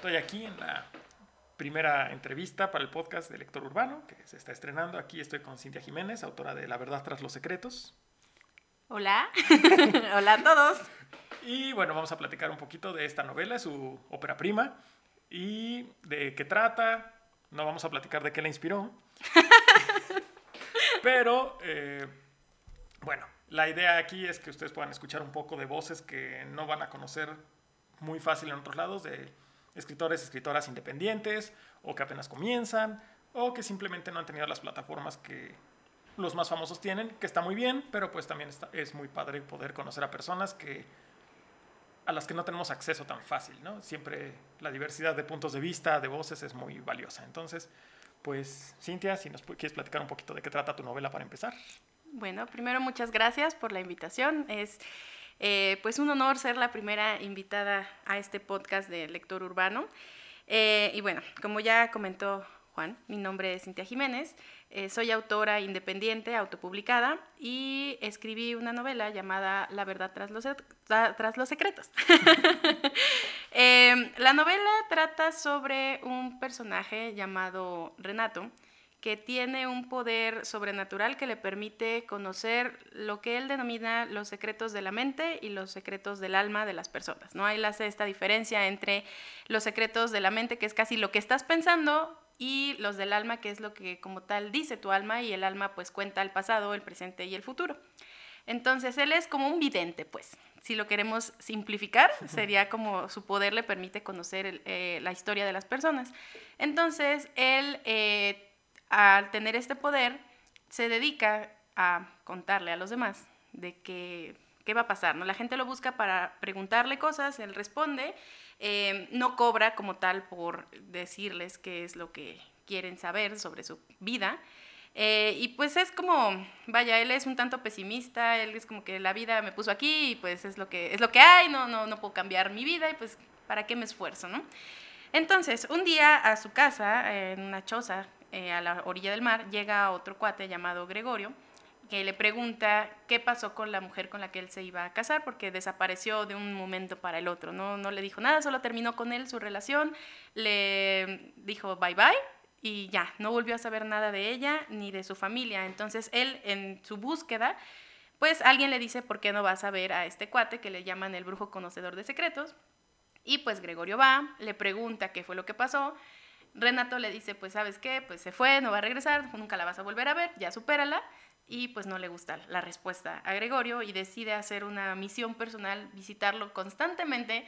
Estoy aquí en la primera entrevista para el podcast de Lector Urbano, que se está estrenando. Aquí estoy con Cintia Jiménez, autora de La Verdad tras los Secretos. Hola, hola a todos. Y bueno, vamos a platicar un poquito de esta novela, su ópera prima, y de qué trata. No vamos a platicar de qué la inspiró. Pero, eh, bueno, la idea aquí es que ustedes puedan escuchar un poco de voces que no van a conocer muy fácil en otros lados, de escritores, escritoras independientes, o que apenas comienzan, o que simplemente no han tenido las plataformas que los más famosos tienen, que está muy bien, pero pues también está, es muy padre poder conocer a personas que a las que no tenemos acceso tan fácil, ¿no? Siempre la diversidad de puntos de vista, de voces es muy valiosa. Entonces, pues, Cintia, si nos quieres platicar un poquito de qué trata tu novela para empezar. Bueno, primero muchas gracias por la invitación. Es eh, pues un honor ser la primera invitada a este podcast de Lector Urbano. Eh, y bueno, como ya comentó Juan, mi nombre es Cintia Jiménez. Eh, soy autora independiente, autopublicada, y escribí una novela llamada La verdad tras los, tras los secretos. Em, la novela trata sobre un personaje llamado Renato, que tiene un poder sobrenatural que le permite conocer lo que él denomina los secretos de la mente y los secretos del alma de las personas. ¿no? Ahí hace esta diferencia entre los secretos de la mente, que es casi lo que estás pensando, y los del alma, que es lo que como tal dice tu alma, y el alma pues cuenta el pasado, el presente y el futuro. Entonces él es como un vidente, pues. Si lo queremos simplificar, sería como su poder le permite conocer eh, la historia de las personas. Entonces él, eh, al tener este poder, se dedica a contarle a los demás de que, qué va a pasar. ¿no? La gente lo busca para preguntarle cosas, él responde eh, no cobra como tal por decirles qué es lo que quieren saber sobre su vida. Eh, y pues es como, vaya, él es un tanto pesimista, él es como que la vida me puso aquí y pues es lo que, es lo que hay, no, no, no puedo cambiar mi vida y pues para qué me esfuerzo, ¿no? Entonces, un día a su casa, en una choza eh, a la orilla del mar, llega otro cuate llamado Gregorio, que le pregunta qué pasó con la mujer con la que él se iba a casar, porque desapareció de un momento para el otro, no, no le dijo nada, solo terminó con él su relación, le dijo bye bye y ya, no volvió a saber nada de ella ni de su familia. Entonces él en su búsqueda, pues alguien le dice, ¿por qué no vas a ver a este cuate que le llaman el brujo conocedor de secretos? Y pues Gregorio va, le pregunta qué fue lo que pasó. Renato le dice, pues sabes qué, pues se fue, no va a regresar, nunca la vas a volver a ver, ya supérala y pues no le gusta la respuesta a Gregorio y decide hacer una misión personal, visitarlo constantemente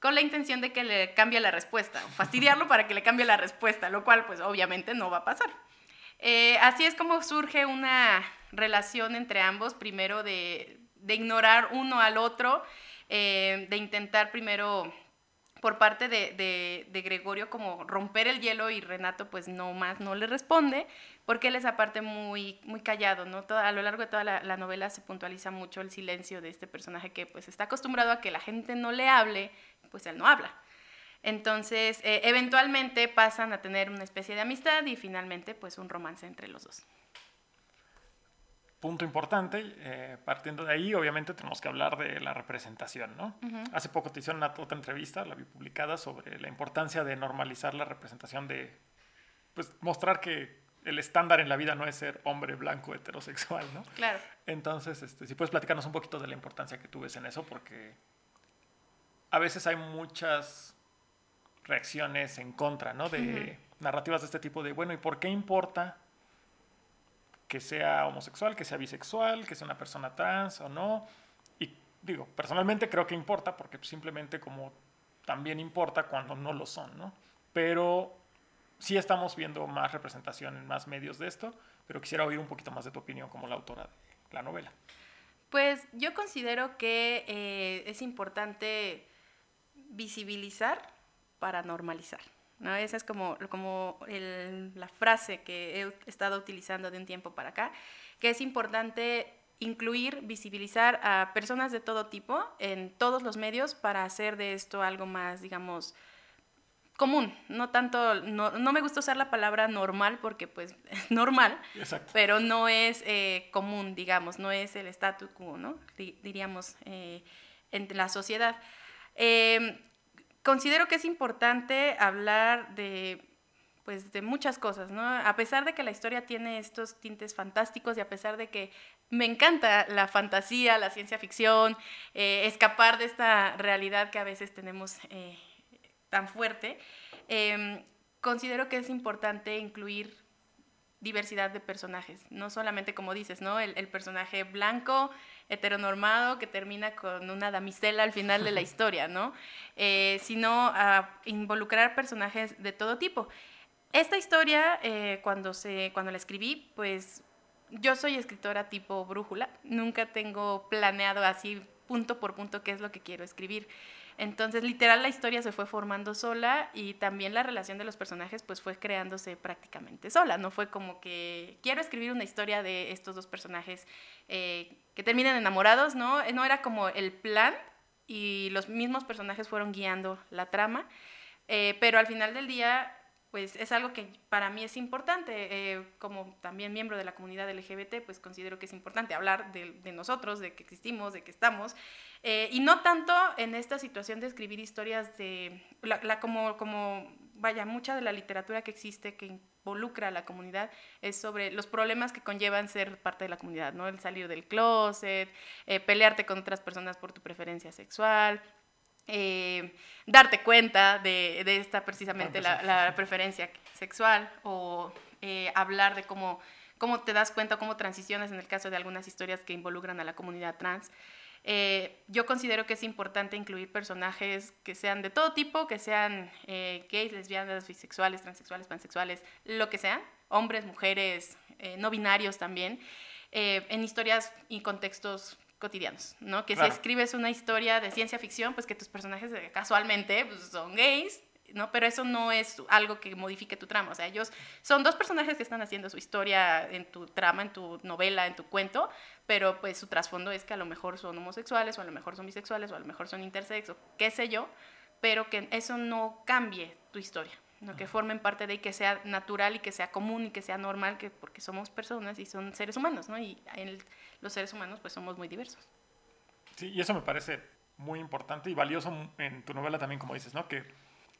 con la intención de que le cambie la respuesta, fastidiarlo para que le cambie la respuesta, lo cual pues obviamente no va a pasar. Eh, así es como surge una relación entre ambos, primero de, ignorar uno al otro, eh, de intentar primero por parte de, de, Gregorio como romper el hielo y Renato pues no más no le responde porque él es aparte muy, muy callado, ¿no? a lo largo de toda la, novela se puntualiza mucho el silencio de este personaje que pues está acostumbrado a que la gente no le hable, pues él no habla. Entonces, eh, eventualmente pasan a tener una especie de amistad y finalmente pues un romance entre los dos punto importante, eh, partiendo de ahí, obviamente tenemos que hablar de la representación, ¿no? Hace poco te hicieron una otra entrevista, la vi publicada, sobre la importancia de normalizar la representación de, pues, mostrar que el estándar en la vida no es ser hombre blanco heterosexual, ¿no? Claro. Entonces, este, si puedes platicarnos un poquito de la importancia que tú ves en eso, porque a veces hay muchas reacciones en contra, ¿no? De narrativas de este tipo de, bueno, ¿y por qué importa que sea homosexual, que sea bisexual, que sea una persona trans o no. Y digo, personalmente creo que importa porque simplemente como también importa cuando no lo son, ¿no? Pero sí estamos viendo más representación en más medios de esto, pero quisiera oír un poquito más de tu opinión como la autora de la novela. Pues yo considero que eh, es importante visibilizar para normalizar. ¿No? Esa es como, como la frase que he estado utilizando de un tiempo para acá, que es importante incluir, visibilizar a personas de todo tipo en todos los medios para hacer de esto algo más, digamos, común, no tanto, no, me gusta usar la palabra normal porque pues es normal, pero no es eh, común, digamos, no es el statu quo, ¿no? diríamos, eh, entre la sociedad. Eh, considero que es importante hablar de pues de muchas cosas, ¿no? A pesar de que la historia tiene estos tintes fantásticos y a pesar de que me encanta la fantasía, la ciencia ficción, eh, escapar de esta realidad que a veces tenemos eh, tan fuerte, em, considero que es importante incluir diversidad de personajes, no solamente como dices, ¿no? El, personaje blanco, heteronormado, que termina con una damisela al final de la historia, ¿no? Eh, sino a involucrar personajes de todo tipo. Esta historia, eh, cuando, se, cuando la escribí, pues yo soy escritora tipo brújula, nunca tengo planeado así punto por punto qué es lo que quiero escribir. Entonces, literal, la historia se fue formando sola y también la relación de los personajes pues fue creándose prácticamente sola. No fue como que quiero escribir una historia de estos dos personajes eh, que terminen enamorados, ¿no? No era como el plan y los mismos personajes fueron guiando la trama. Eh, pero al final del día pues es algo que para mí es importante. Eh, como también miembro de la comunidad LGBT, pues considero que es importante hablar de, nosotros, de que existimos, de que estamos. Eh, y no tanto en esta situación de escribir historias de, la, como, vaya, mucha de la literatura que existe que involucra a la comunidad es sobre los problemas que conllevan ser parte de la comunidad, ¿no? El salir del closet, eh, pelearte con otras personas por tu preferencia sexual, eh, darte cuenta de, esta precisamente la, preferencia sexual o eh, hablar de cómo, cómo te das cuenta, cómo transicionas en el caso de algunas historias que involucran a la comunidad trans. Eh, yo considero que es importante incluir personajes que sean de todo tipo, que sean gays, lesbianas, bisexuales, transexuales, pansexuales, lo que sea, hombres, mujeres, no binarios también, en historias y contextos cotidianos, ¿no? Que si escribes una historia de ciencia ficción, pues que tus personajes casualmente pues, son gays, ¿no? Pero eso no es algo que modifique tu trama. O sea, ellos son dos personajes que están haciendo su historia en tu trama, en tu novela, en tu cuento, pero pues su trasfondo es que a lo mejor son homosexuales, o a lo mejor son bisexuales, o a lo mejor son intersex, o qué sé yo, pero que eso no cambie tu historia. ¿No? que formen parte de y que sea natural y que sea común y que sea normal, que, porque somos personas y son seres humanos, ¿no? y en los seres humanos pues somos muy diversos. Sí, y eso me parece muy importante y valioso en tu novela también, como dices, ¿no? que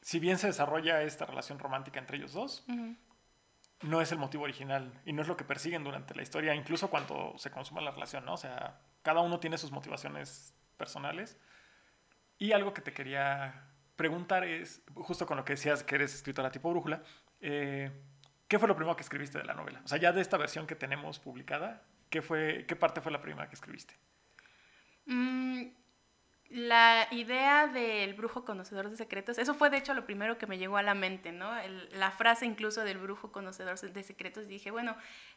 si bien se desarrolla esta relación romántica entre ellos dos, no es el motivo original y no es lo que persiguen durante la historia, incluso cuando se consuma la relación, ¿no? O sea, cada uno tiene sus motivaciones personales. Y algo que te quería preguntar es, justo con lo que decías que eres escritora tipo brújula, eh, ¿qué fue lo primero que escribiste de la novela? O sea, ya de esta versión que tenemos publicada, ¿qué, fue, qué parte fue la primera que escribiste? Mm, la idea del brujo conocedor de secretos, eso fue de hecho lo primero que me llegó a la mente, ¿no? la frase incluso del brujo conocedor de secretos, dije, bueno,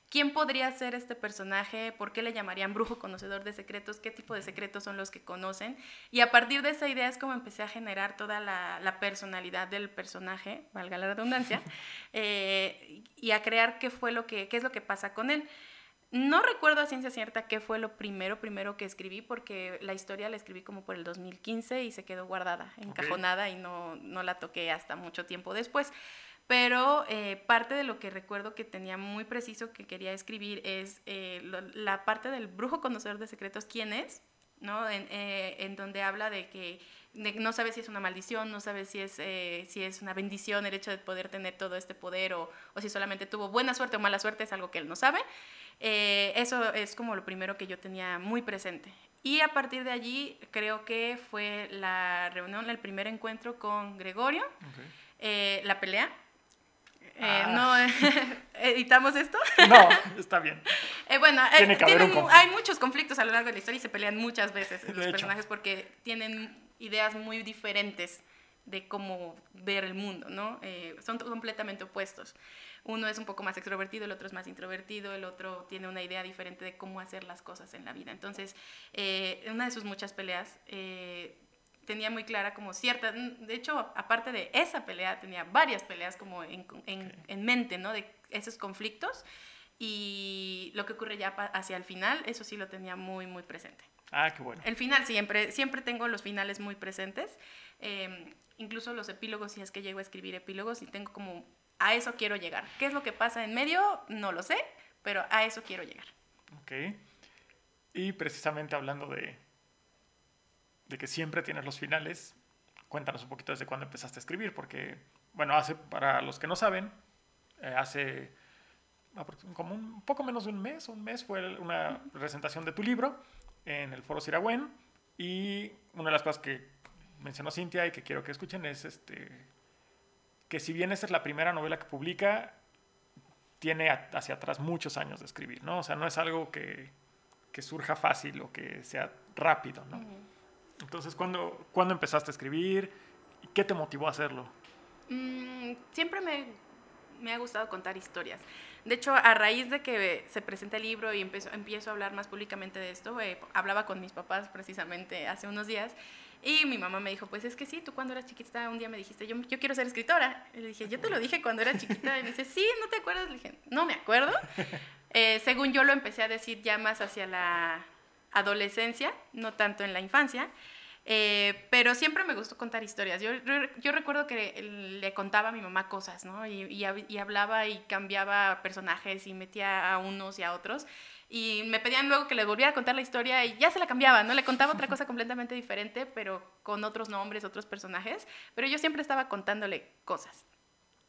¿quién podría ser este personaje? ¿Por qué le llamarían brujo conocedor de secretos? ¿Qué tipo de secretos son los que conocen? Y a partir de esa idea es como empecé a generar toda la, personalidad del personaje, valga la redundancia, eh, y a crear qué fue lo que, qué es lo que pasa con él. No recuerdo a ciencia cierta qué fue lo primero, primero que escribí, porque la historia la escribí como por el 2015 y se quedó guardada, encajonada y no, no la toqué hasta mucho tiempo después. Pero eh, parte de lo que recuerdo que tenía muy preciso que quería escribir es eh, la parte del brujo conocedor de secretos, quién es, ¿no? En, eh, en donde habla de que no sabe si es una maldición, no sabe si es, si es una bendición el hecho de poder tener todo este poder o, o si solamente tuvo buena suerte o mala suerte, es algo que él no sabe. Eh, eso es como lo primero que yo tenía muy presente. Y a partir de allí creo que fue la reunión, el primer encuentro con Gregorio, eh, la pelea. Eh, ah. no, ¿Editamos esto? No, está bien. bueno, hay muchos conflictos a lo largo de la historia y se pelean muchas veces los personajes porque tienen ideas muy diferentes de cómo ver el mundo, ¿no? son completamente opuestos uno es un poco más extrovertido, el otro es más introvertido, el otro tiene una idea diferente de cómo hacer las cosas en la vida. Entonces, eh, una de sus muchas peleas eh, tenía muy clara como cierta, de hecho, aparte de esa pelea, tenía varias peleas como en, en, mente, ¿no? De esos conflictos y lo que ocurre ya hacia el final, eso sí lo tenía muy, muy presente. Ah, qué bueno. El final siempre, siempre tengo los finales muy presentes, em, incluso los epílogos, si es que llego a escribir epílogos y tengo como a eso quiero llegar. ¿Qué es lo que pasa en medio? No lo sé, pero a eso quiero llegar. Ok. Y precisamente hablando de, de que siempre tienes los finales, cuéntanos un poquito desde cuándo empezaste a escribir, porque, bueno, hace, para los que no saben, eh, hace como un poco menos de un mes, un mes fue una presentación de tu libro en el Foro Siragüen y una de las cosas que mencionó Cintia y que quiero que escuchen es este, que si bien esta es la primera novela que publica, tiene hacia atrás muchos años de escribir, ¿no? O sea, no es algo que, que surja fácil o que sea rápido, ¿no? Entonces, ¿cuándo, ¿cuándo, empezaste a escribir? ¿Y qué te motivó a hacerlo? Mm, siempre me, me, ha gustado contar historias. De hecho, a raíz de que se presenta el libro y empiezo, empiezo a hablar más públicamente de esto, eh, hablaba con mis papás precisamente hace unos días y mi mamá me dijo, pues es que sí, tú cuando eras chiquita un día me dijiste, yo, yo quiero ser escritora. Y le dije, yo te lo dije cuando era chiquita. Y me dice, sí, ¿no te acuerdas? Le dije, no me acuerdo. Eh, según yo lo empecé a decir ya más hacia la adolescencia, no tanto en la infancia. Eh, pero siempre me gustó contar historias. Yo, yo, recuerdo que le contaba a mi mamá cosas, ¿no? Y, y, hablaba y cambiaba personajes y metía a unos y a otros. Y me pedían luego que les volviera a contar la historia y ya se la cambiaba, ¿no? Le contaba otra cosa completamente diferente, pero con otros nombres, otros personajes. Pero yo siempre estaba contándole cosas.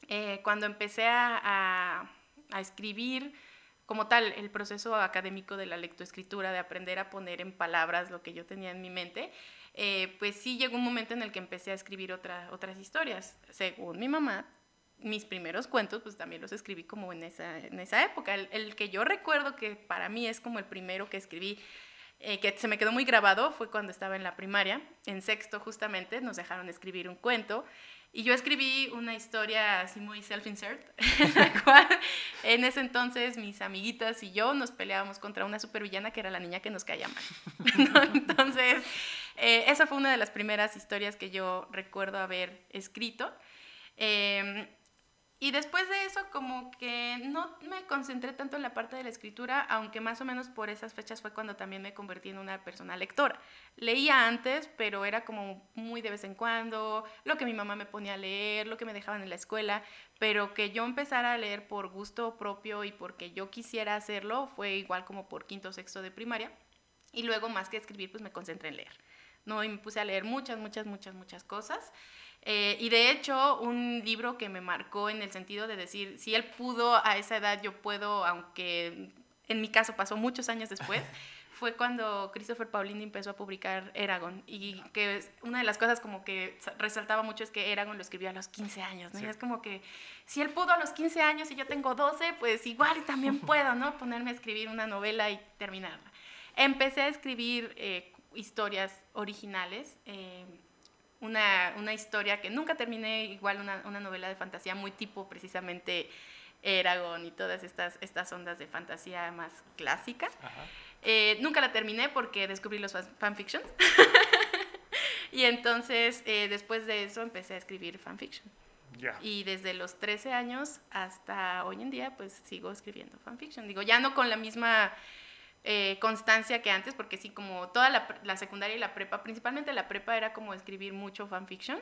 Eh, cuando empecé a, a, a escribir, como tal, el proceso académico de la lectoescritura, de aprender a poner en palabras lo que yo tenía en mi mente, eh, pues sí llegó un momento en el que empecé a escribir otra, otras historias. Según mi mamá, mis primeros cuentos, pues también los escribí como en esa, en esa época. El, que yo recuerdo que para mí es como el primero que escribí, eh, que se me quedó muy grabado, fue cuando estaba en la primaria, en sexto justamente, nos dejaron escribir un cuento. Y yo escribí una historia así muy self-insert, en la cual en ese entonces mis amiguitas y yo nos peleábamos contra una supervillana que era la niña que nos caía mal. Entonces, eh, esa fue una de las primeras historias que yo recuerdo haber escrito. Em, y después de eso, como que no me concentré tanto en la parte de la escritura, aunque más o menos por esas fechas fue cuando también me convertí en una persona lectora. Leía antes, pero era como muy de vez en cuando, lo que mi mamá me ponía a leer, lo que me dejaban en la escuela, pero que yo empezara a leer por gusto propio y porque yo quisiera hacerlo fue igual como por quinto o sexto de primaria. Y luego, más que escribir, pues me concentré en leer. ¿no? Y me puse a leer muchas, muchas, muchas, muchas cosas. Eh, y de hecho, un libro que me marcó en el sentido de decir, si él pudo a esa edad, yo puedo, aunque en mi caso pasó muchos años después, fue cuando Christopher Paulini empezó a publicar Eragon. Y que una de las cosas como que resaltaba mucho es que Eragon lo escribió a los 15 años, ¿no? Y es como que si él pudo a los 15 años y yo tengo 12, pues igual también puedo, ¿no? Ponerme a escribir una novela y terminarla. Empecé a escribir eh, historias originales. Eh, una, una, historia que nunca terminé, igual una, una, novela de fantasía muy tipo precisamente Eragon y todas estas, estas ondas de fantasía más clásicas. Eh, nunca la terminé porque descubrí los fanfictions. y entonces, eh, después de eso, empecé a escribir fanfiction. Y desde los 13 años hasta hoy en día, pues sigo escribiendo fanfiction. Digo, ya no con la misma eh, constancia que antes, porque sí, como toda la, secundaria y la prepa, principalmente la prepa era como escribir mucho fanfiction.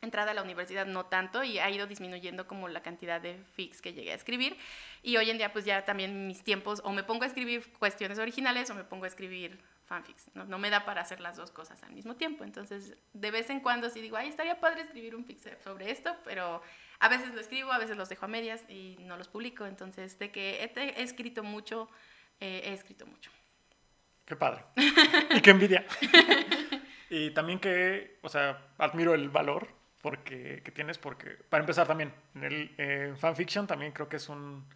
Entrada a la universidad no tanto y ha ido disminuyendo como la cantidad de fics que llegué a escribir. Y hoy en día pues ya también mis tiempos o me pongo a escribir cuestiones originales o me pongo a escribir fanfics. No, no me da para hacer las dos cosas al mismo tiempo. Entonces de vez en cuando sí digo, ay, estaría padre escribir un fic sobre esto, pero a veces lo escribo, a veces los dejo a medias y no los publico. Entonces de que he, he escrito mucho he escrito mucho. Qué padre. y qué envidia. y también que, o sea, admiro el valor porque, que tienes, porque, para empezar también, en el fanfiction también creo que es un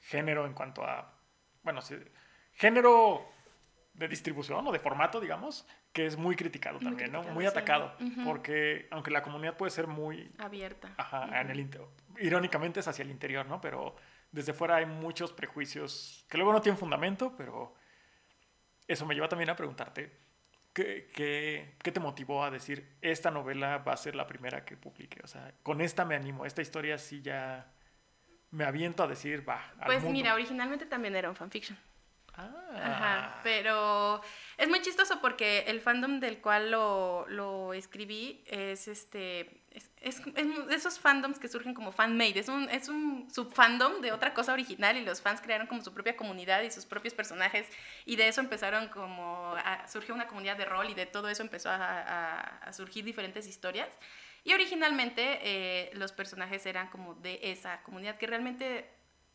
género en cuanto a, bueno, género de distribución o de formato, digamos, que es muy criticado también, ¿no? Muy atacado, porque aunque la comunidad puede ser muy... Abierta. Ajá, en el, irónicamente es hacia el interior, ¿no? Pero desde fuera hay muchos prejuicios que luego no tienen fundamento, pero eso me lleva también a preguntarte, ¿qué, qué, te motivó a decir, esta novela va a ser la primera que publique? O sea, con esta me animo, esta historia sí ya me aviento a decir, va. Pues mira, originalmente también era un fanfiction. Ajá, pero es muy chistoso porque el fandom del cual lo, lo escribí es este es, es, de esos fandoms que surgen como fanmade, es un, es un subfandom de otra cosa original y los fans crearon como su propia comunidad y sus propios personajes y de eso empezaron como, a, surgió una comunidad de rol y de todo eso empezó a, a, surgir diferentes historias. Y originalmente eh, los personajes eran como de esa comunidad que realmente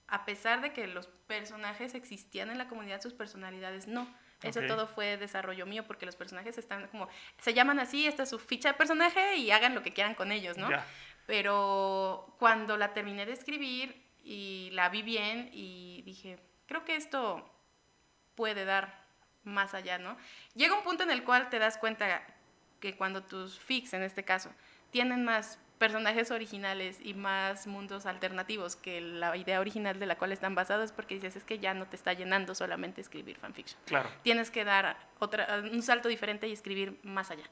a pesar de que los personajes existían en la comunidad, sus personalidades no. Eso todo fue desarrollo mío porque los personajes están como, se llaman así, esta es su ficha de personaje y hagan lo que quieran con ellos, ¿no? Pero cuando la terminé de escribir y la vi bien y dije, creo que esto puede dar más allá, ¿no? Llega un punto en el cual te das cuenta que cuando tus fics, en este caso, tienen más personajes originales y más mundos alternativos que la idea original de la cual están basados, porque dices, es que ya no te está llenando solamente escribir fanfiction. Claro. Tienes que dar otra, un salto diferente y escribir más allá.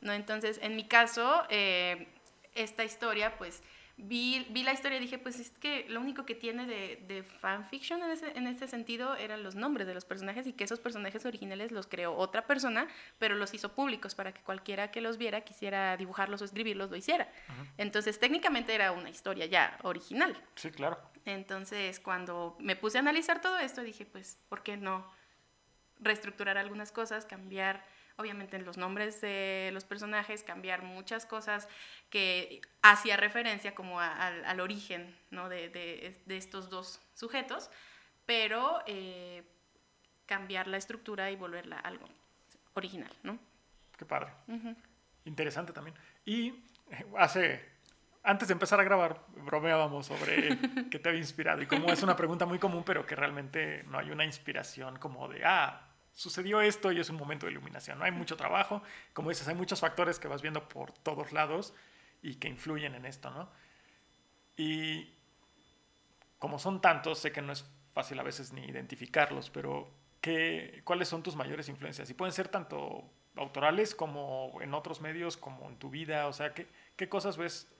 ¿no? Entonces, en mi caso, eh, esta historia, pues, vi, vi la historia y dije, pues es que lo único que tiene de, de fanfiction en ese, en ese sentido eran los nombres de los personajes y que esos personajes originales los creó otra persona, pero los hizo públicos para que cualquiera que los viera quisiera dibujarlos o escribirlos lo hiciera. Entonces técnicamente era una historia ya original. Sí, claro. Entonces cuando me puse a analizar todo esto dije, pues, ¿por qué no reestructurar algunas cosas, cambiar obviamente en los nombres de los personajes, cambiar muchas cosas que hacía referencia como al origen ¿no? de, de, de, estos dos sujetos, pero eh, cambiar la estructura y volverla algo original, ¿no? Qué padre. Interesante también. Y eh, hace, antes de empezar a grabar, bromeábamos sobre qué te había inspirado y como es una pregunta muy común, pero que realmente no hay una inspiración como de, ah, sucedió esto y es un momento de iluminación. ¿no? Hay mucho trabajo, como dices, hay muchos factores que vas viendo por todos lados y que influyen en esto, ¿no? Y como son tantos, sé que no es fácil a veces ni identificarlos, pero ¿qué, ¿cuáles son tus mayores influencias? Y pueden ser tanto autorales como en otros medios, como en tu vida, o sea, ¿qué, qué cosas ves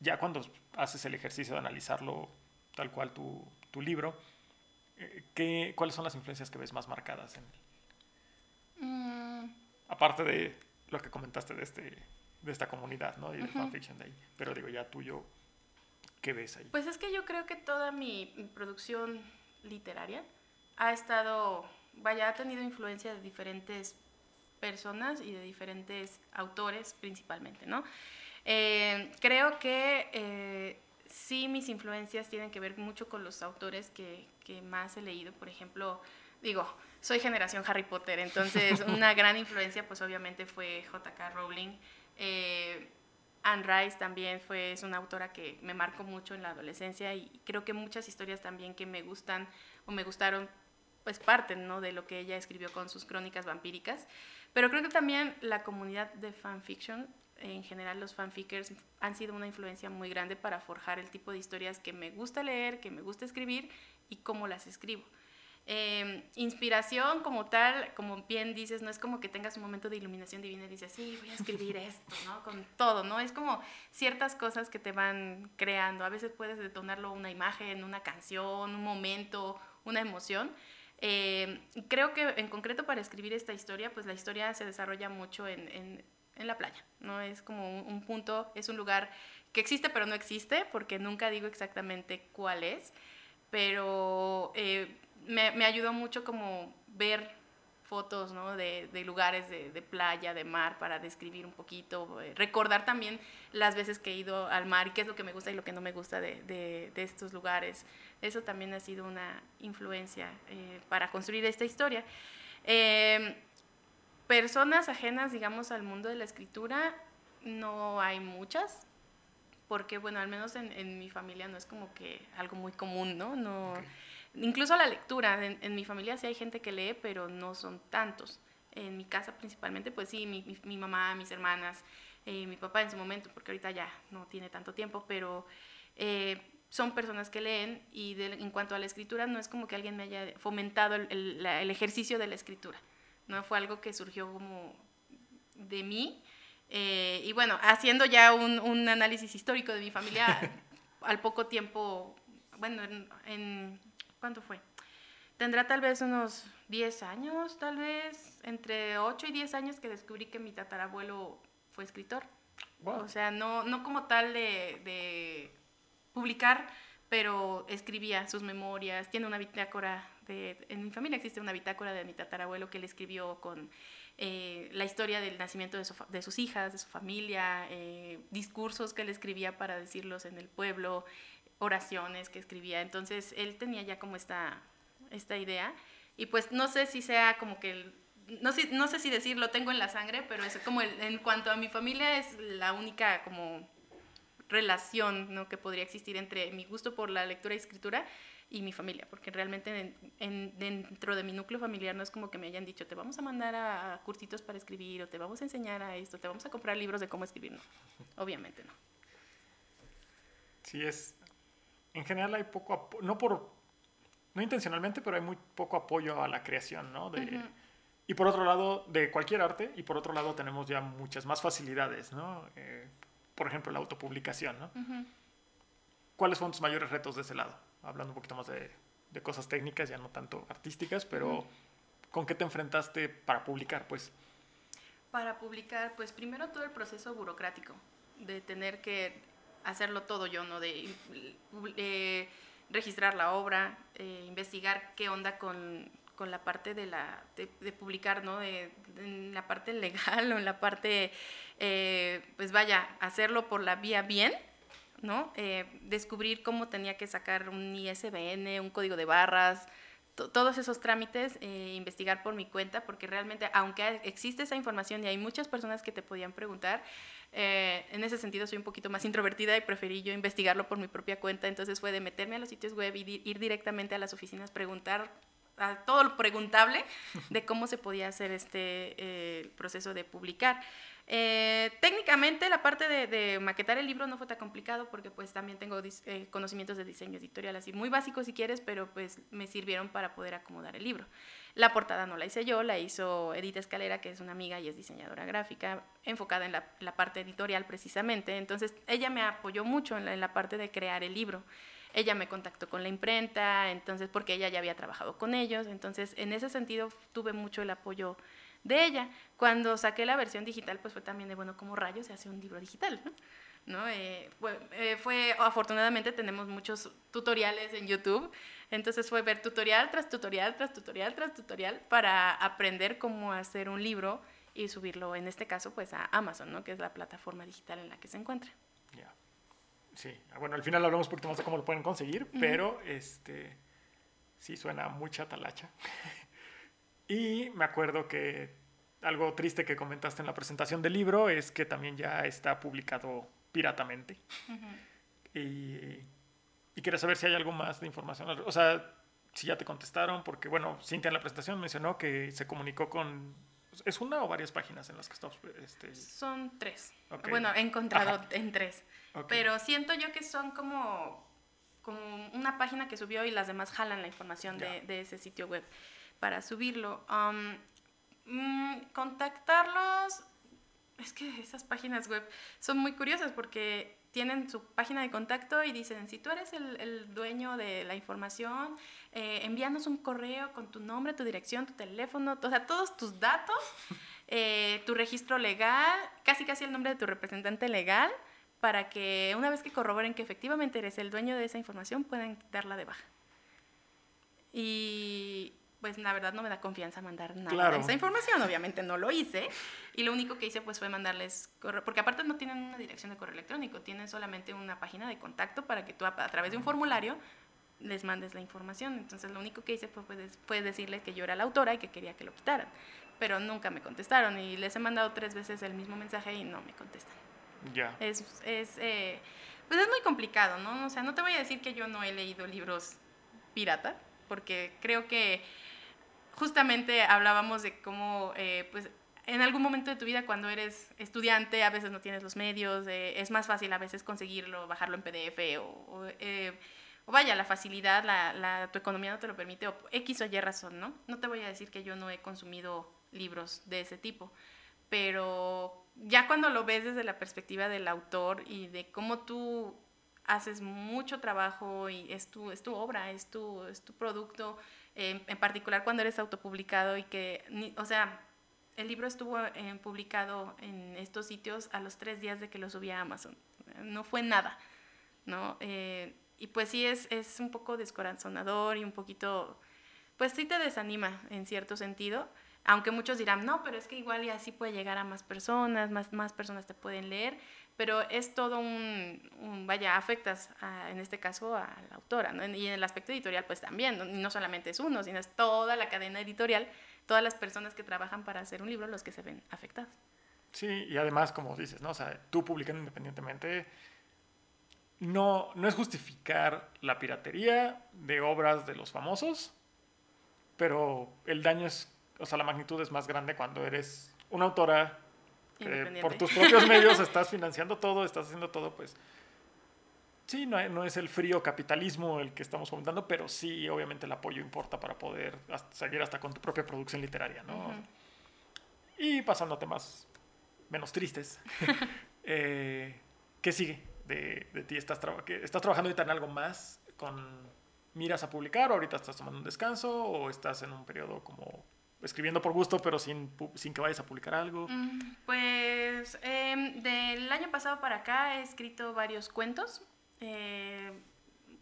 ya cuando haces el ejercicio de analizarlo tal cual tu, tu libro? ¿Qué, ¿cuáles son las influencias que ves más marcadas en mm. Aparte de lo que comentaste de, este, de esta comunidad, ¿no? Y de fanfiction de ahí. Pero digo, ya tuyo, ¿qué ves ahí? Pues es que yo creo que toda mi producción literaria ha estado, vaya, ha tenido influencia de diferentes personas y de diferentes autores principalmente, ¿no? Eh, creo que eh, sí mis influencias tienen que ver mucho con los autores que, que más he leído. Por ejemplo, digo, soy generación Harry Potter, entonces una gran influencia pues obviamente fue J.K. Rowling. Eh, Anne Rice también fue, es una autora que me marcó mucho en la adolescencia y creo que muchas historias también que me gustan o me gustaron pues parten ¿no? de lo que ella escribió con sus crónicas vampíricas. Pero creo que también la comunidad de fanfiction en general los fanfickers han sido una influencia muy grande para forjar el tipo de historias que me gusta leer, que me gusta escribir y cómo las escribo. Em, inspiración como tal, como bien dices, no es como que tengas un momento de iluminación divina y dices, sí, voy a escribir esto, ¿no? Con todo, ¿no? Es como ciertas cosas que te van creando. A veces puedes detonarlo una imagen, una canción, un momento, una emoción. Em, creo que en concreto para escribir esta historia, pues la historia se desarrolla mucho en, en la playa, ¿no? Es como un, punto, es un lugar que existe pero no existe, porque nunca digo exactamente cuál es, pero eh, me, me, ayudó mucho como ver fotos ¿no? de, de, lugares de, de, playa, de mar, para describir un poquito, eh, recordar también las veces que he ido al mar y qué es lo que me gusta y lo que no me gusta de, de estos lugares. Eso también ha sido una influencia eh, para construir esta historia. Personas ajenas, digamos, al mundo de la escritura, no hay muchas, porque, bueno, al menos en, mi familia no es como que algo muy común, ¿no? no Incluso la lectura, en, mi familia sí hay gente que lee, pero no son tantos. En mi casa principalmente, pues sí, mi, mi, mamá, mis hermanas, eh, mi papá en su momento, porque ahorita ya no tiene tanto tiempo, pero eh, son personas que leen y en cuanto a la escritura no es como que alguien me haya fomentado el, el ejercicio de la escritura. ¿No? Fue algo que surgió como de mí. Eh, y bueno, haciendo ya un, un, análisis histórico de mi familia, al poco tiempo, bueno, en, ¿cuánto fue? Tendrá tal vez unos 10 años, tal vez, entre 8 y 10 años que descubrí que mi tatarabuelo fue escritor. O sea, no, no como tal de, de, publicar, pero escribía sus memorias. Tiene una bitácora de... En mi familia existe una bitácora de mi tatarabuelo que le escribió con eh, la historia del nacimiento de, de, sus hijas, de su familia, eh, discursos que él escribía para decirlos en el pueblo, oraciones que escribía. Entonces, él tenía ya como esta esta idea. Y pues no sé si sea como que, no, sé, no sé si decir lo tengo en la sangre, pero es como en cuanto a mi familia es la única como relación ¿no? que podría existir entre mi gusto por la lectura y escritura y mi familia, porque realmente en, dentro de mi núcleo familiar no es como que me hayan dicho, te vamos a mandar a, cursitos para escribir o te vamos a enseñar a esto, te vamos a comprar libros de cómo escribir, no, obviamente no. Sí, es, en general hay poco, no por no intencionalmente, pero hay muy poco apoyo a la creación, ¿no? De, Y por otro lado, de cualquier arte, y por otro lado tenemos ya muchas más facilidades, ¿no? Eh, por ejemplo, la autopublicación, ¿no? ¿Cuáles fueron tus mayores retos de ese lado? Hablando un poquito más de, de cosas técnicas, ya no tanto artísticas, pero ¿con qué te enfrentaste para publicar, pues? Para publicar, pues primero todo el proceso burocrático, de tener que hacerlo todo yo, ¿no? De... Eh, registrar la obra, eh, investigar qué onda con, con, la parte de, la, de, publicar, ¿no? De, en la parte legal o en la parte, eh, pues vaya, hacerlo por la vía bien, ¿no? Eh, descubrir cómo tenía que sacar un ISBN, un código de barras, todos esos trámites, investigar por mi cuenta, porque realmente, aunque existe esa información y hay muchas personas que te podían preguntar, eh, en ese sentido soy un poquito más introvertida y preferí yo investigarlo por mi propia cuenta, entonces fue de meterme a los sitios web y ir directamente a las oficinas, preguntar a todo lo preguntable de cómo se podía hacer este eh, proceso de publicar. Eh, técnicamente la parte de, maquetar el libro no fue tan complicado porque pues también tengo conocimientos de diseño editorial así muy básicos si quieres, pero pues me sirvieron para poder acomodar el libro. La portada no la hice yo, la hizo Edith Escalera, que es una amiga y es diseñadora gráfica, enfocada en la, parte editorial precisamente. Entonces, ella me apoyó mucho en la, parte de crear el libro. Ella me contactó con la imprenta, entonces, porque ella ya había trabajado con ellos. Entonces, en ese sentido, tuve mucho el apoyo de ella. Cuando saqué la versión digital, pues fue también de, bueno, ¿cómo rayos se hace un libro digital? ¿no? Eh, eh, fue, afortunadamente tenemos muchos tutoriales en YouTube, entonces fue ver tutorial tras tutorial, tras tutorial, tras tutorial para aprender cómo hacer un libro y subirlo, en este caso, pues a Amazon, ¿no? que es la plataforma digital en la que se encuentra. Ya. Sí, bueno, al final hablamos un poquito más de cómo lo pueden conseguir, pero este, sí suena mucha talacha. Y me acuerdo que algo triste que comentaste en la presentación del libro es que también ya está publicado piratamente. y, y quiero saber si hay algo más de información. O sea, si ya te contestaron, porque bueno, Cintia en la presentación mencionó que se comunicó con... ¿Es una o varias páginas en las que estás? Este... Son tres. Bueno, he encontrado en tres. Pero siento yo que son como, como una página que subió y las demás jalan la información de, de, ese sitio web para subirlo. Um, mm, contactarlos, es que esas páginas web son muy curiosas porque tienen su página de contacto y dicen, si tú eres el, dueño de la información, eh, envíanos un correo con tu nombre, tu dirección, tu teléfono, o sea, todos tus datos, eh, tu registro legal, casi casi el nombre de tu representante legal, para que una vez que corroboren que efectivamente eres el dueño de esa información, puedan darla de baja. Y pues la verdad no me da confianza mandar nada de esa información, obviamente no lo hice, y lo único que hice pues fue mandarles correo, porque aparte no tienen una dirección de correo electrónico, tienen solamente una página de contacto para que tú a, través de un formulario les mandes la información, entonces lo único que hice fue, fue decirles que yo era la autora y que quería que lo quitaran, pero nunca me contestaron y les he mandado tres veces el mismo mensaje y no me contestan. Ya. Es, es eh, pues es muy complicado, ¿no? O sea, no te voy a decir que yo no he leído libros pirata, porque creo que justamente hablábamos de cómo, eh, pues, en algún momento de tu vida cuando eres estudiante, a veces no tienes los medios, eh, es más fácil a veces conseguirlo, bajarlo en PDF o, eh, o, vaya, la facilidad, la, la, tu economía no te lo permite, o X o Y razón, ¿no? No te voy a decir que yo no he consumido libros de ese tipo, pero ya cuando lo ves desde la perspectiva del autor y de cómo tú haces mucho trabajo y es tu, es tu obra, es tu, es tu producto, en particular cuando eres autopublicado y que, o sea, el libro estuvo eh, publicado en estos sitios a los tres días de que lo subí a Amazon. No fue nada, ¿no? Eh, y pues sí es, es un poco descorazonador y un poquito, pues sí te desanima en cierto sentido, aunque muchos dirán, no, pero es que igual y así puede llegar a más personas, más, más personas te pueden leer, pero es todo un, vaya, afectas en este caso a la autora, ¿no? y en el aspecto editorial pues también, ¿no? no solamente es uno, sino es toda la cadena editorial, todas las personas que trabajan para hacer un libro los que se ven afectados. Sí, y además, como dices, ¿no? O sea, tú publicando independientemente, no, no es justificar la piratería de obras de los famosos, pero el daño es, o sea, la magnitud es más grande cuando eres una autora que por tus propios medios estás financiando todo, estás haciendo todo, pues sí, no, no, es el frío capitalismo el que estamos comentando, pero sí, obviamente el apoyo importa para poder seguir hasta con tu propia producción literaria, ¿no? Y pasando a temas menos tristes, eh, ¿qué sigue de, de ti? ¿Estás, ¿Estás trabajando ahorita en algo más con miras a publicar o ahorita estás tomando un descanso o estás en un periodo como escribiendo por gusto pero sin, sin que vayas a publicar algo? Mm, pues em, del año pasado para acá he escrito varios cuentos eh,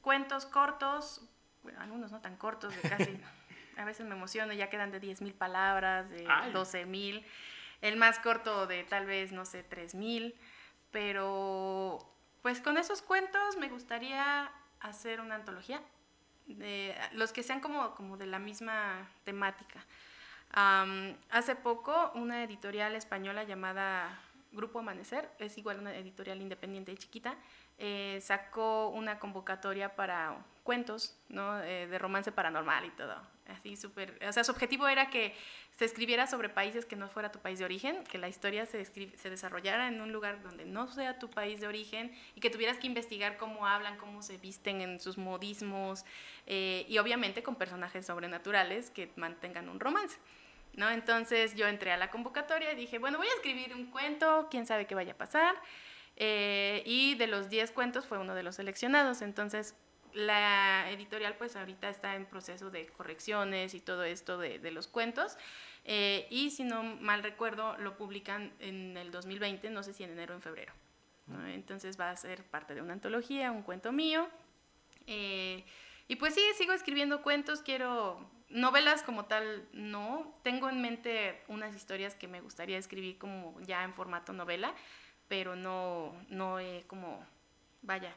cuentos cortos, bueno, algunos no tan cortos, de casi, a veces me emociono, ya quedan de 10.000 palabras, de 12.000, el más corto de tal vez, no sé, 3.000, pero pues con esos cuentos me gustaría hacer una antología, de los que sean como, como de la misma temática. Hace poco una editorial española llamada Grupo Amanecer, es igual una editorial independiente y chiquita, eh, sacó una convocatoria para cuentos, ¿no? Eh, de romance paranormal y todo. Así súper. O sea, su objetivo era que se escribiera sobre países que no fuera tu país de origen, que la historia se, se desarrollara en un lugar donde no sea tu país de origen y que tuvieras que investigar cómo hablan, cómo se visten en sus modismos eh, y obviamente con personajes sobrenaturales que mantengan un romance. ¿No? Entonces yo entré a la convocatoria y dije, bueno, voy a escribir un cuento, quién sabe qué vaya a pasar. Eh, y de los 10 cuentos fue uno de los seleccionados. Entonces, la editorial pues ahorita está en proceso de correcciones y todo esto de, de los cuentos. Eh, y si no mal recuerdo, lo publican en el 2020, no sé si en enero o en febrero. Entonces va a ser parte de una antología, un cuento mío. Eh, y pues sí, sigo escribiendo cuentos, quiero novelas como tal, no. Tengo en mente unas historias que me gustaría escribir como ya en formato novela pero no, no he como, vaya,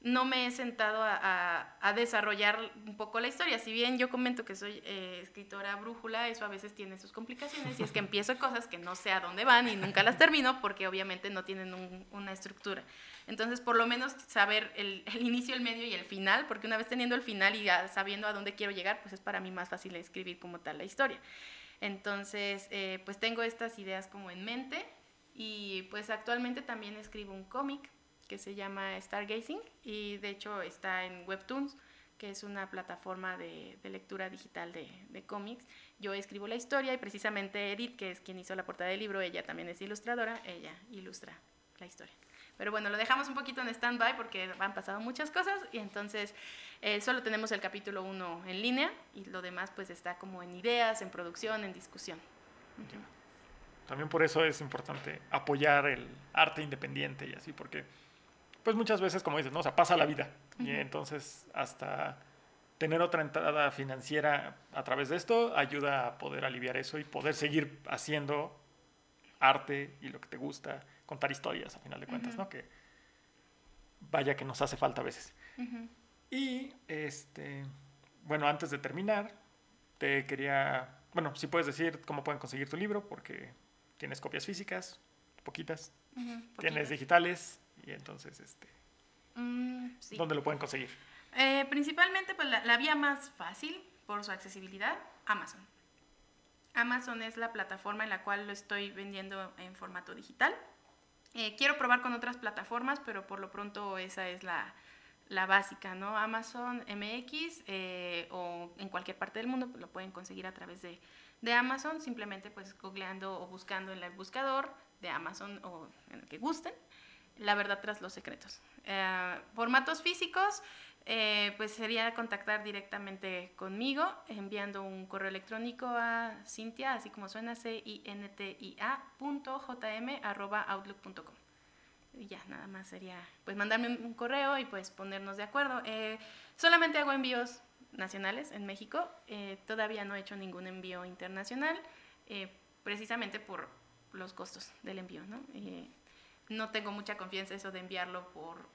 no me he sentado a, a, desarrollar un poco la historia. Si bien yo comento que soy eh, escritora brújula, eso a veces tiene sus complicaciones y es que empiezo cosas que no sé a dónde van y nunca las termino porque obviamente no tienen una estructura. Entonces, por lo menos saber el, inicio, el medio y el final, porque una vez teniendo el final y sabiendo a dónde quiero llegar, pues es para mí más fácil escribir como tal la historia. Entonces, eh, pues tengo estas ideas como en mente y pues actualmente también escribo un cómic que se llama Stargazing y de hecho está en Webtoons, que es una plataforma de, lectura digital de, de, cómics. Yo escribo la historia y precisamente Edith, que es quien hizo la portada del libro, ella también es ilustradora, ella ilustra la historia. Pero bueno, lo dejamos un poquito en stand-by porque han pasado muchas cosas y entonces eh, solo tenemos el capítulo 1 en línea y lo demás pues está como en ideas, en producción, en discusión. También por eso es importante apoyar el arte independiente y así, porque pues muchas veces, como dices, ¿no? O sea, pasa la vida. Y entonces hasta tener otra entrada financiera a través de esto ayuda a poder aliviar eso y poder seguir haciendo arte y lo que te gusta, contar historias a final de cuentas, ¿no? Que vaya que nos hace falta a veces. Y este, bueno, antes de terminar, te quería, bueno, si puedes decir cómo pueden conseguir tu libro, porque tienes copias físicas, poquitas, tienes digitales y entonces, este, mm, ¿dónde lo pueden conseguir? Eh, principalmente, pues la, vía más fácil por su accesibilidad, Amazon. Amazon es la plataforma en la cual lo estoy vendiendo en formato digital. Eh, quiero probar con otras plataformas, pero por lo pronto esa es la, la básica, ¿no? Amazon MX eh, o en cualquier parte del mundo pues, lo pueden conseguir a través de, de Amazon, simplemente pues googleando o buscando en el buscador de Amazon o en el que gusten, la verdad tras los secretos. Eh, formatos físicos, eh, pues sería contactar directamente conmigo enviando un correo electrónico a Cintia, así como suena c i n t i a jm outlook.com. Y ya, nada más sería pues mandarme un correo y pues ponernos de acuerdo. Eh, solamente hago envíos nacionales en México, todavía no he hecho ningún envío internacional, precisamente por los costos del envío, ¿no? No tengo mucha confianza eso de enviarlo por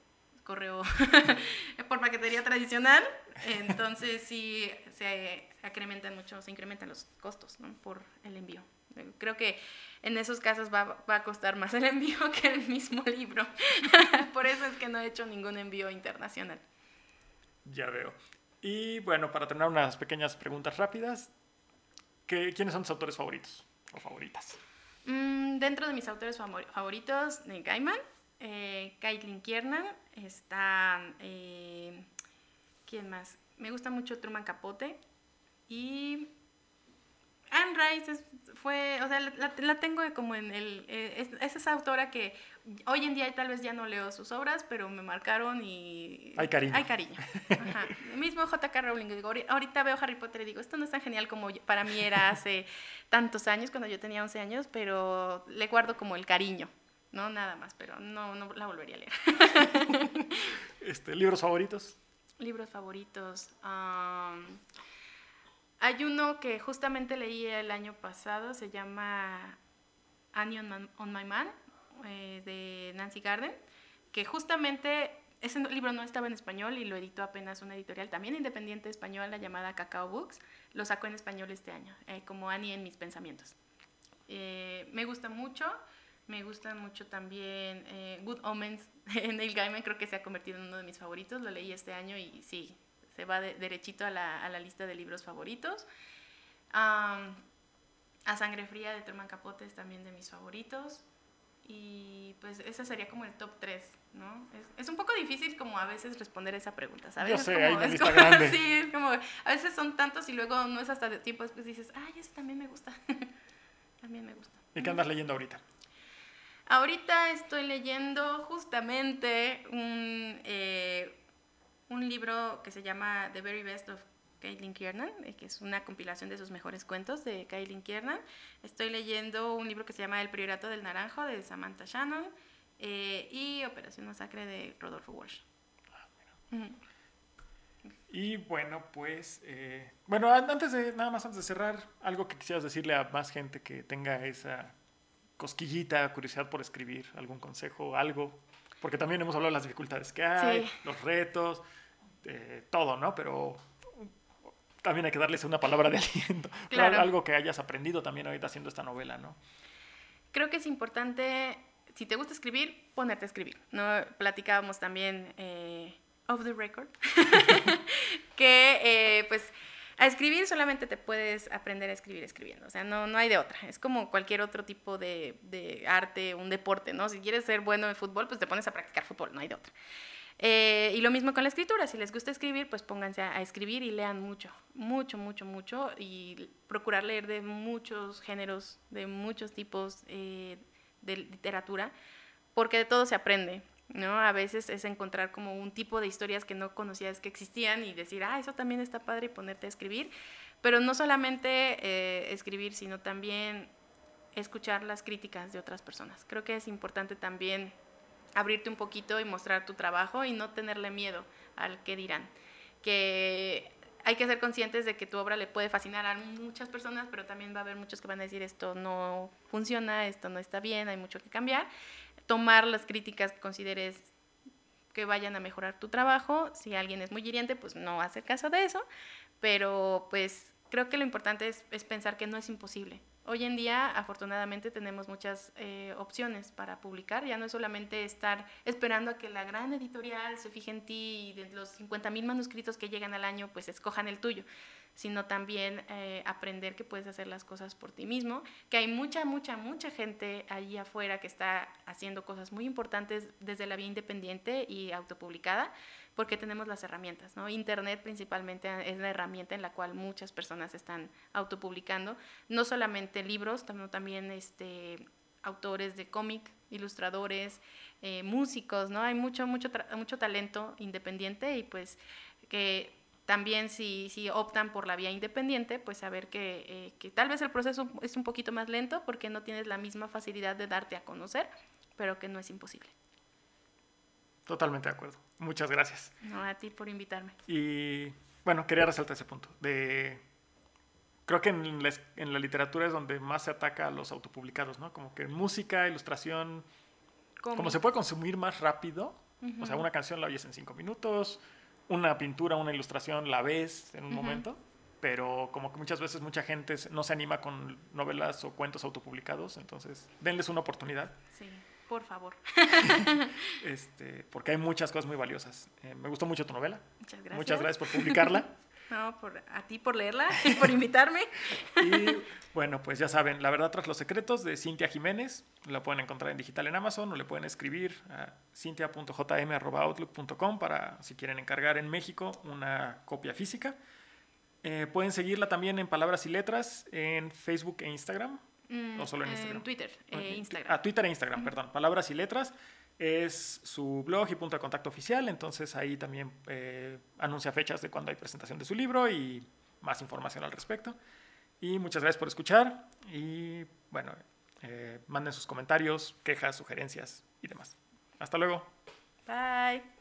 correo por paquetería tradicional, entonces sí se incrementan mucho, se incrementan los costos por el envío. Creo que en esos casos va, va, a costar más el envío que el mismo libro. por eso es que no he hecho ningún envío internacional. Ya veo. Y bueno, para tener unas pequeñas preguntas rápidas, ¿qué, ¿quiénes son tus autores favoritos o favoritas? Mm, dentro de mis autores favoritos, Neil Gaiman, eh, Caitlin Kiernan, está... Eh, ¿Quién más? Me gusta mucho Truman Capote y Anne Rice fue, o sea, la, tengo como en el, eh, es, esa autora que hoy en día tal vez ya no leo sus obras, pero me marcaron y... Hay cariño. Hay cariño. Ajá. mismo J.K. Rowling, digo, ahorita veo Harry Potter y digo, esto no es tan genial como para mí era hace tantos años, cuando yo tenía 11 años, pero le guardo como el cariño. No, nada más, pero no, no la volvería a leer. este, ¿Libros favoritos? Libros favoritos. hay uno que justamente leí el año pasado, se llama Annie on, My Man, eh, de Nancy Garden, que justamente ese libro no estaba en español y lo editó apenas una editorial también independiente española llamada Cacao Books. Lo sacó en español este año, eh, como Annie en mis pensamientos. Eh, me gusta mucho. Me gusta mucho también Good Omens de Neil Gaiman, creo que se ha convertido en uno de mis favoritos. Lo leí este año y sí, se va derechito a la, a la, lista de libros favoritos. a Sangre Fría de Truman Capote es también de mis favoritos. Y pues ese sería como el top 3, ¿no? Es, es, un poco difícil como a veces responder esa pregunta, ¿sabes? Yo sé, como, es grande. Sí, es como, a veces son tantos y luego no es hasta de tiempo después dices, ay, ese también me gusta. también me gusta. ¿Y qué andas leyendo ahorita? Ahorita estoy leyendo justamente un, eh, un libro que se llama The Very Best of Caitlin Kiernan, eh, que es una compilación de sus mejores cuentos de Caitlin Kiernan. Estoy leyendo un libro que se llama El Priorato del Naranjo de Samantha Shannon eh, y Operación Masacre de Rodolfo Walsh. Ah, y bueno, pues, bueno, antes de, nada más antes de cerrar, algo que quisieras decirle a más gente que tenga esa cosquillita, curiosidad por escribir, algún consejo, algo, porque también hemos hablado de las dificultades que hay, los retos, eh, todo, ¿no? Pero también hay que darles una palabra de aliento, algo que hayas aprendido también ahorita haciendo esta novela, ¿no? Creo que es importante, si te gusta escribir, ponerte a escribir, ¿no? Platicábamos también eh, off the record, que eh, pues a escribir solamente te puedes aprender a escribir escribiendo, o sea, no, no hay de otra. Es como cualquier otro tipo de, de arte, un deporte, ¿no? Si quieres ser bueno en fútbol, pues te pones a practicar fútbol, no hay de otra. Eh, y lo mismo con la escritura, si les gusta escribir, pues pónganse a, escribir y lean mucho, mucho, mucho, mucho, y procurar leer de muchos géneros, de muchos tipos eh, de literatura, porque de todo se aprende. ¿no? A veces es encontrar como un tipo de historias que no conocías que existían y decir, ah, eso también está padre y ponerte a escribir. Pero no solamente eh, escribir, sino también escuchar las críticas de otras personas. Creo que es importante también abrirte un poquito y mostrar tu trabajo y no tenerle miedo al que dirán. Que hay que ser conscientes de que tu obra le puede fascinar a muchas personas, pero también va a haber muchos que van a decir esto no funciona, esto no está bien, hay mucho que cambiar tomar las críticas que consideres que vayan a mejorar tu trabajo. Si alguien es muy hiriente, pues no hacer caso de eso. Pero pues creo que lo importante es, pensar que no es imposible. Hoy en día, afortunadamente, tenemos muchas eh, opciones para publicar. Ya no es solamente estar esperando a que la gran editorial se fije en ti y de los 50.000 manuscritos que llegan al año, pues escojan el tuyo sino también eh, aprender que puedes hacer las cosas por ti mismo, que hay mucha, mucha, mucha gente allí afuera que está haciendo cosas muy importantes desde la vía independiente y autopublicada, porque tenemos las herramientas, ¿no? Internet principalmente es la herramienta en la cual muchas personas están autopublicando, no solamente libros, sino también este, autores de cómic, ilustradores, eh, músicos, ¿no? Hay mucho, mucho, mucho talento independiente y pues que también si, si optan por la vía independiente, pues saber que, eh, que tal vez el proceso es un poquito más lento porque no tienes la misma facilidad de darte a conocer, pero que no es imposible. Totalmente de acuerdo. Muchas gracias. No, a ti por invitarme. Y bueno, quería resaltar ese punto. De, creo que en la, en la literatura es donde más se ataca a los autopublicados, ¿no? Como que música, ilustración, como se puede consumir más rápido, o sea, una canción la oyes en cinco minutos, una pintura, una ilustración la ves en un momento, pero como que muchas veces mucha gente no se anima con novelas o cuentos autopublicados, entonces denles una oportunidad. Sí, por favor. este, porque hay muchas cosas muy valiosas. Eh, me gustó mucho tu novela. Muchas gracias. Muchas gracias por publicarla. No, por, a ti por leerla y por invitarme. y bueno, pues ya saben, La verdad tras los secretos de Cintia Jiménez, la pueden encontrar en digital en Amazon o le pueden escribir a cintia.jm.outlook.com para si quieren encargar en México una copia física. Eh, pueden seguirla también en Palabras y Letras en Facebook e Instagram. Mm, o solo en Instagram. En Twitter e Instagram. Ah, Twitter e Instagram, perdón. Palabras y Letras es su blog y punto de contacto oficial, entonces ahí también eh, anuncia fechas de cuando hay presentación de su libro y más información al respecto. Y muchas gracias por escuchar y bueno, eh, manden sus comentarios, quejas, sugerencias y demás. Hasta luego. Bye.